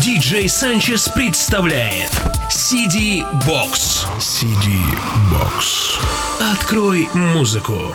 Диджей Санчес представляет CD Box. CD Box. Открой музыку.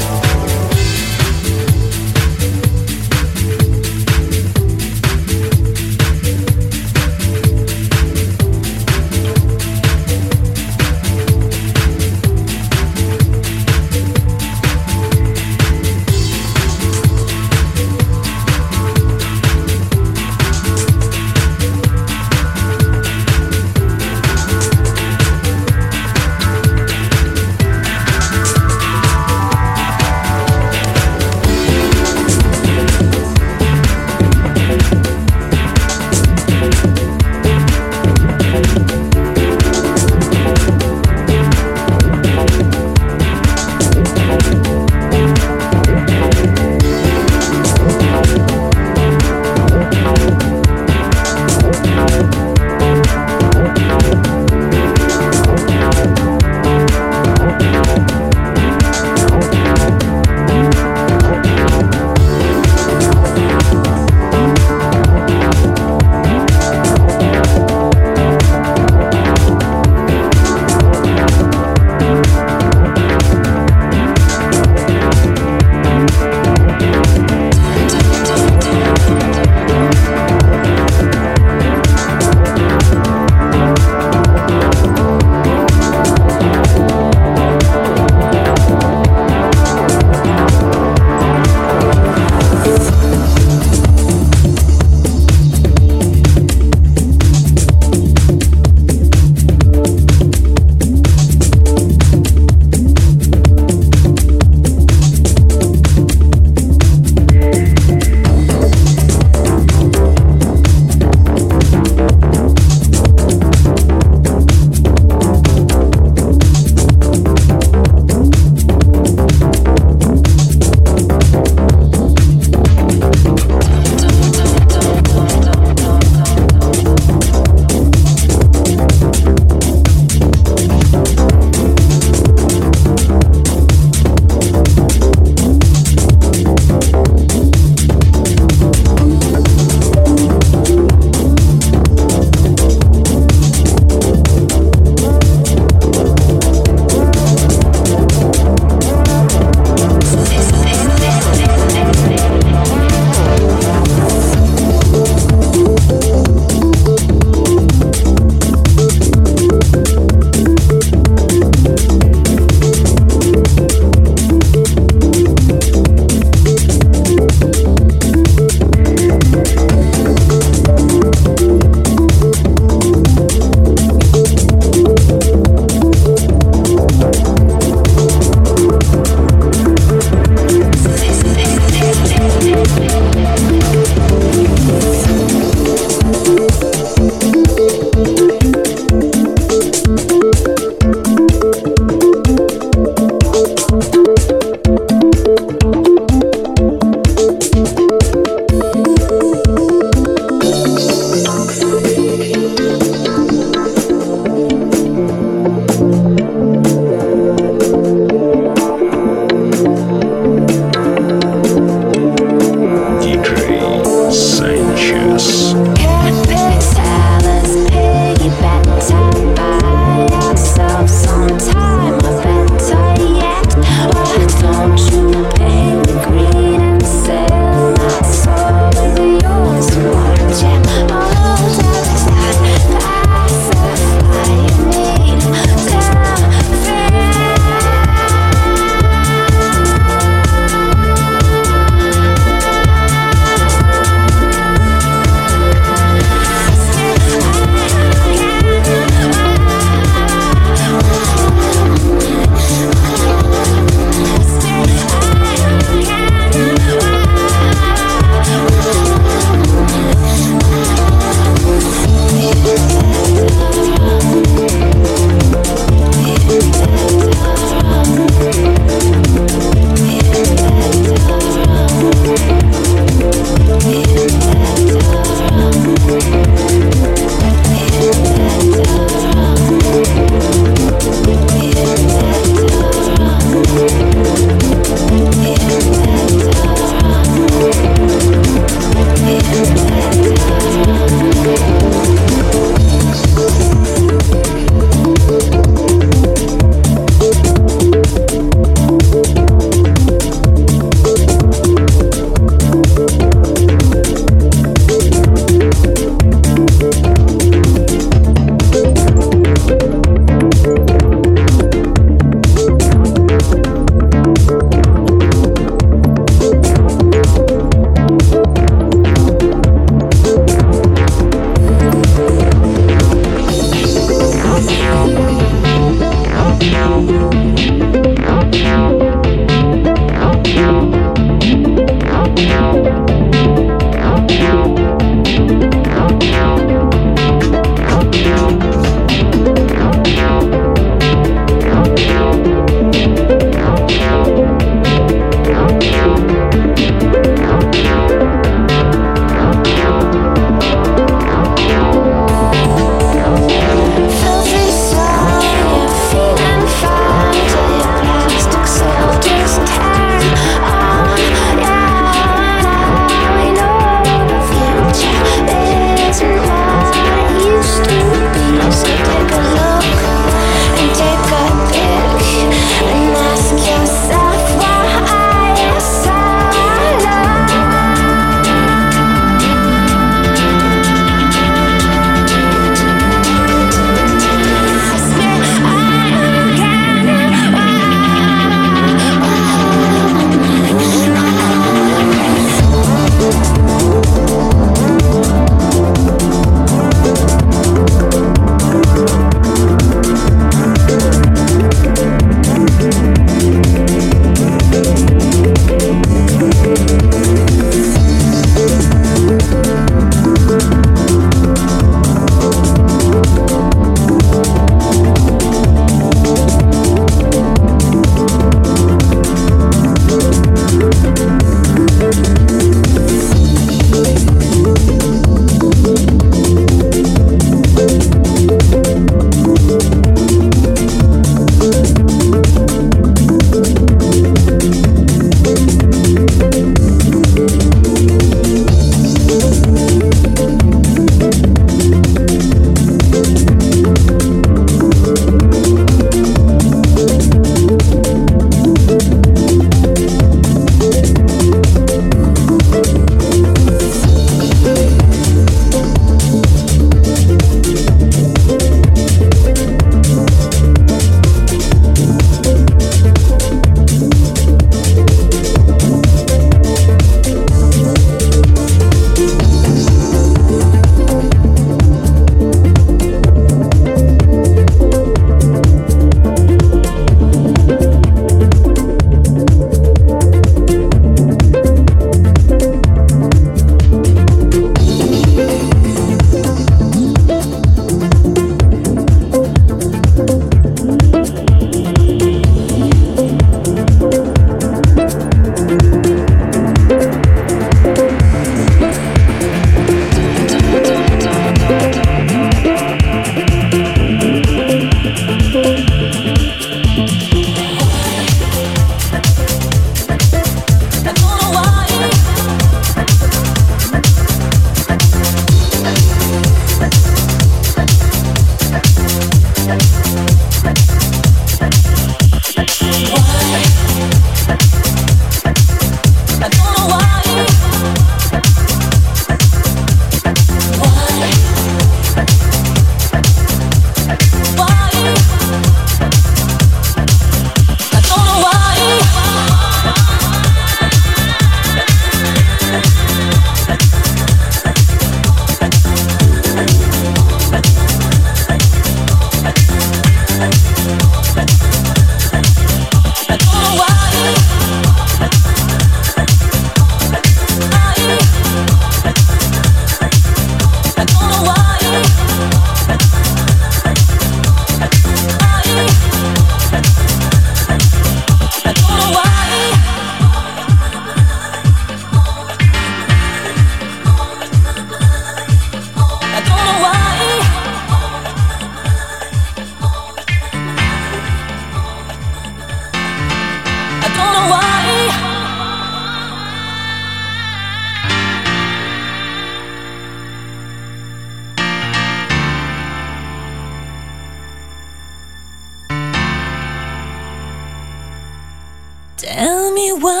Tell me why,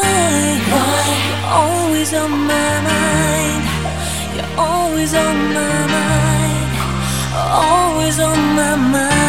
why you're always on my mind. You're always on my mind. Always on my mind.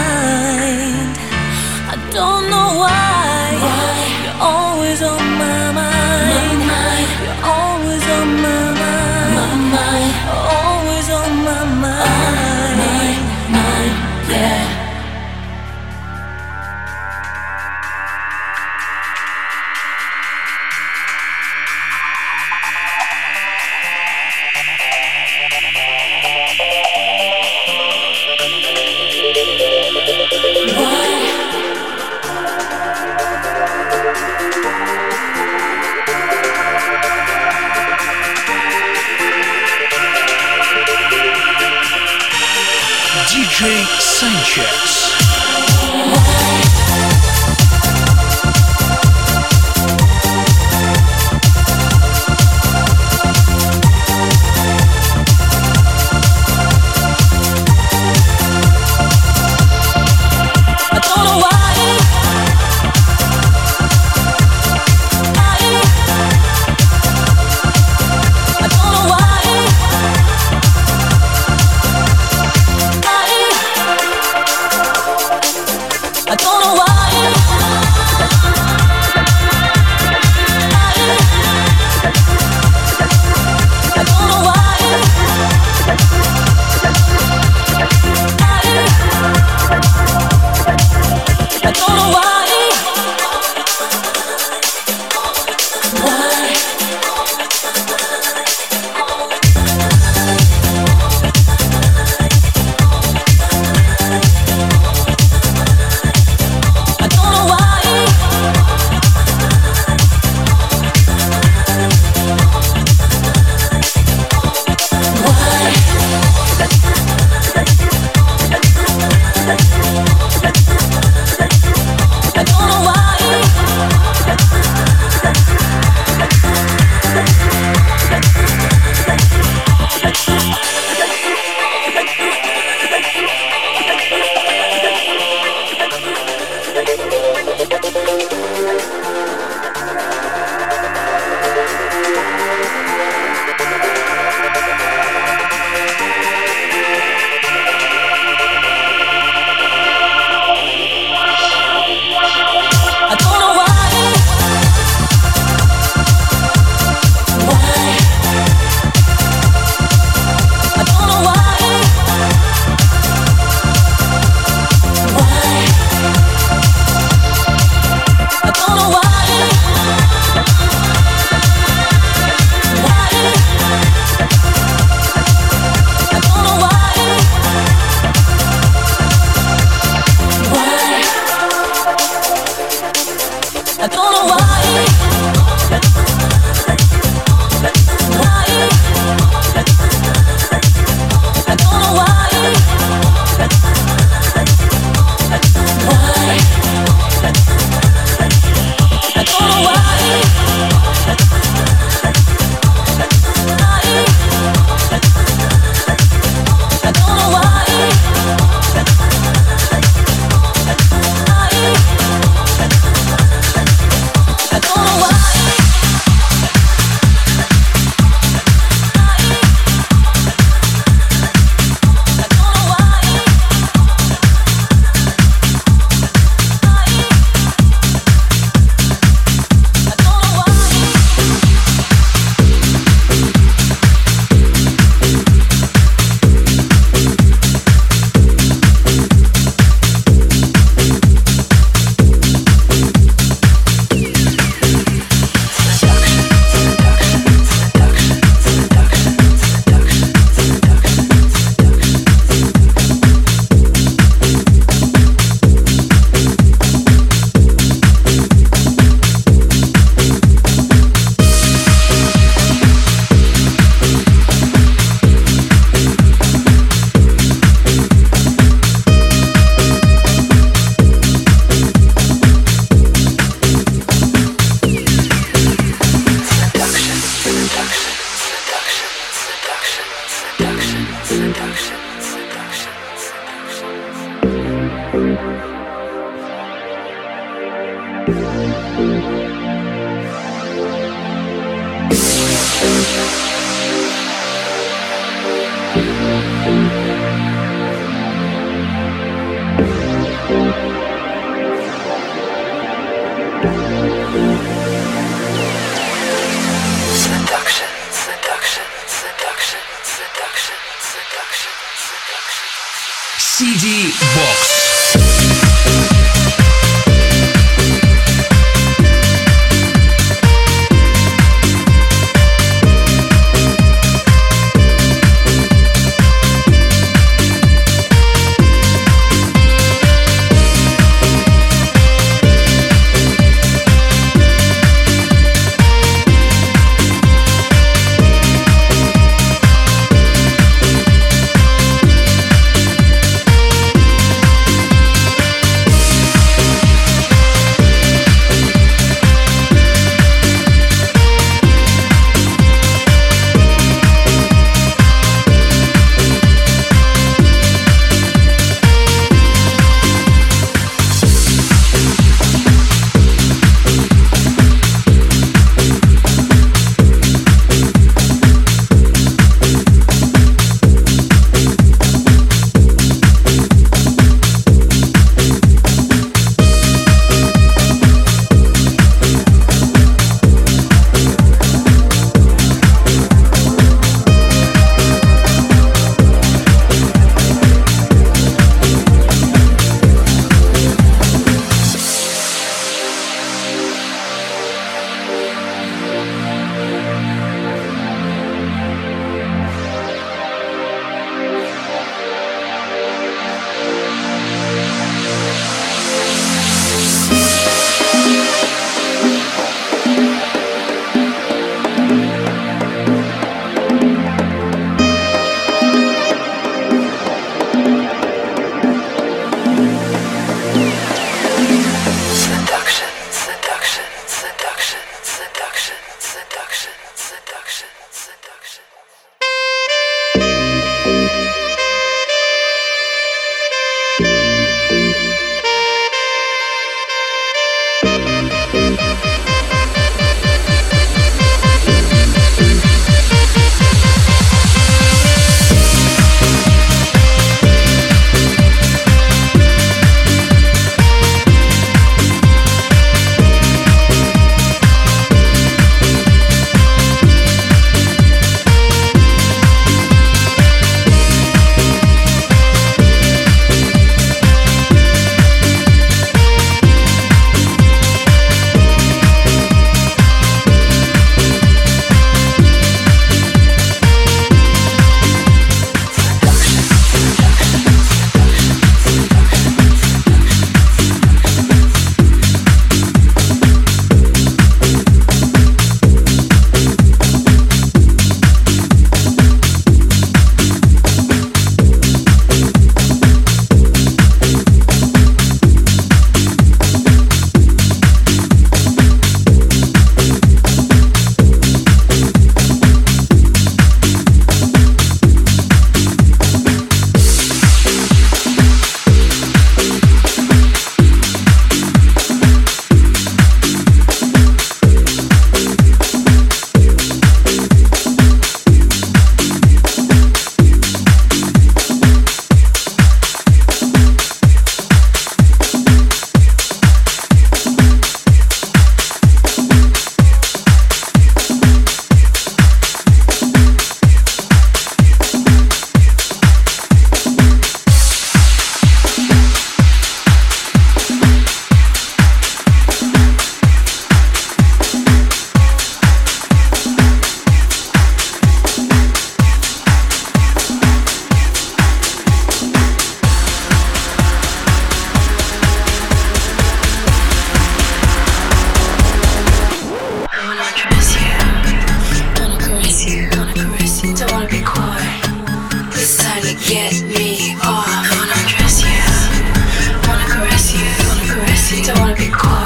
because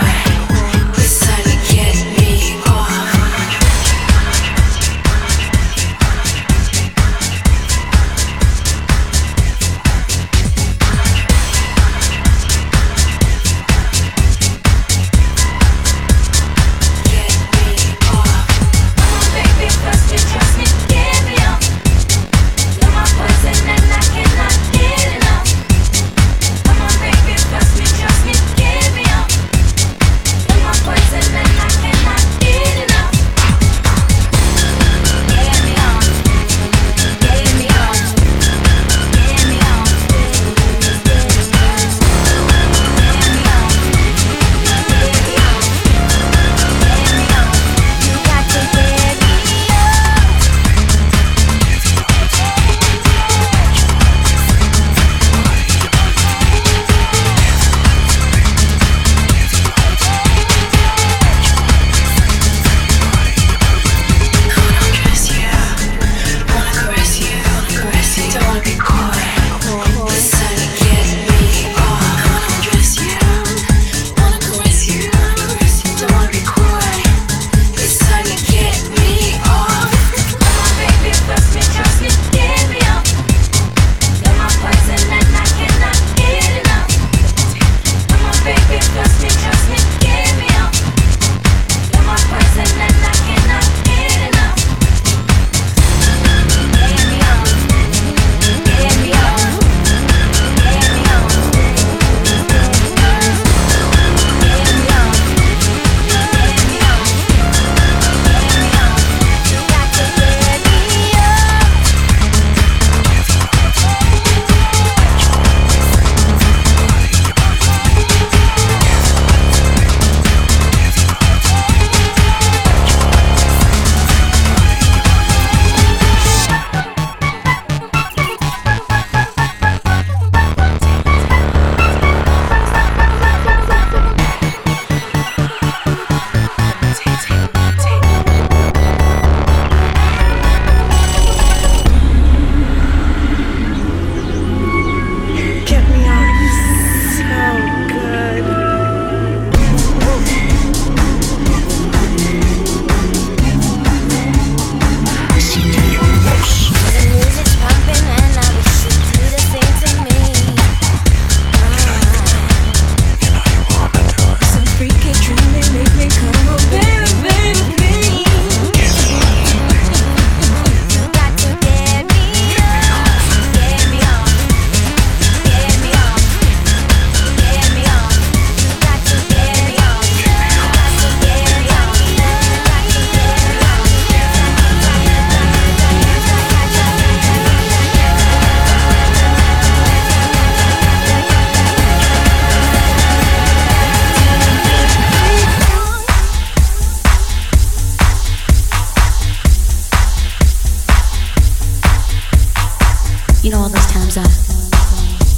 You know all those times I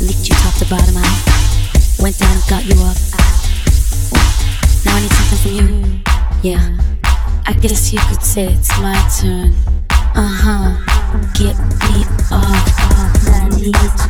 licked you top to bottom, I went down and got you up. Now I need something from you. Yeah, I guess you could say it's my turn. Uh huh, get me off. I need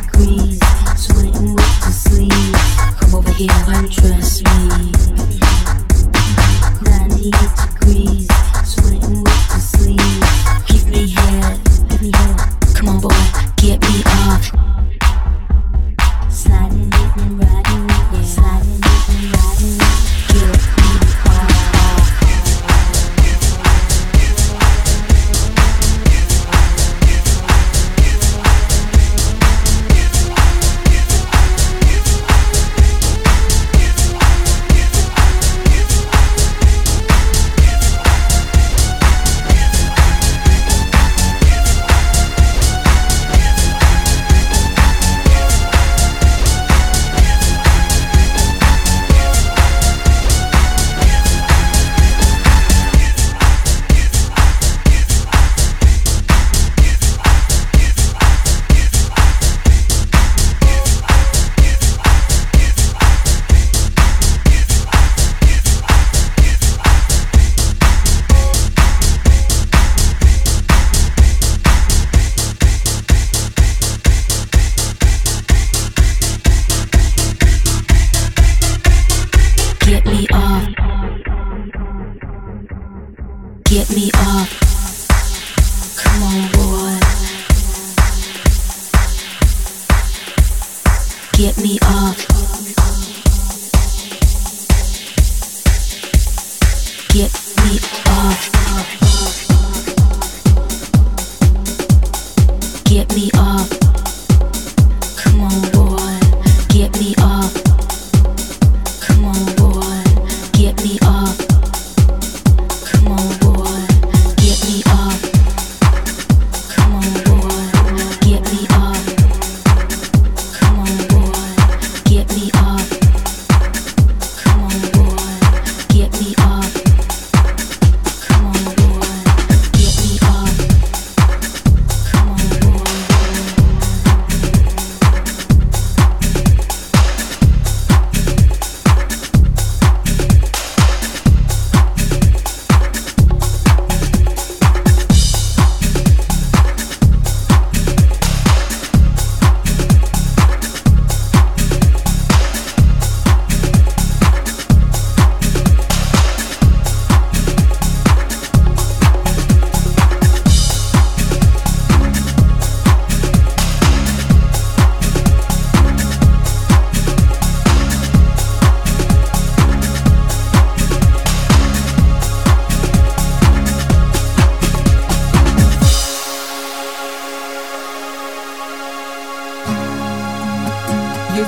get me off.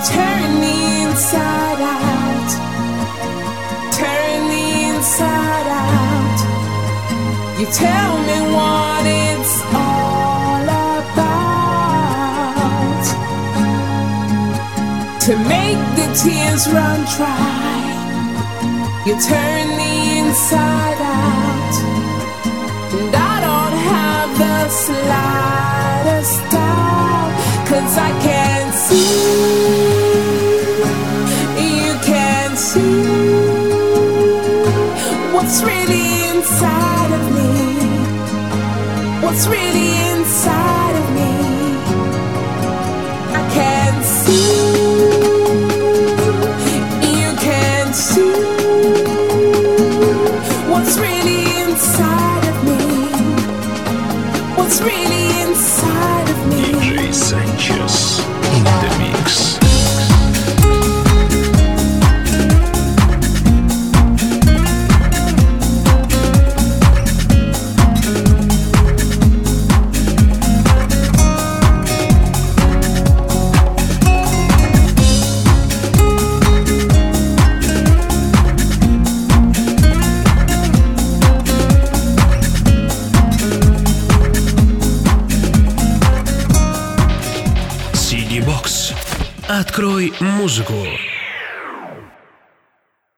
tearing me inside out, tearing me inside out. You tell me what it's all about to make the tears run dry. You turn me inside out, and I don't have the slightest doubt cause I can't see you can't see what's really inside of me. What's really inside of me. I can't see you can't see what's really inside of me. What's really Sanchez. музыку.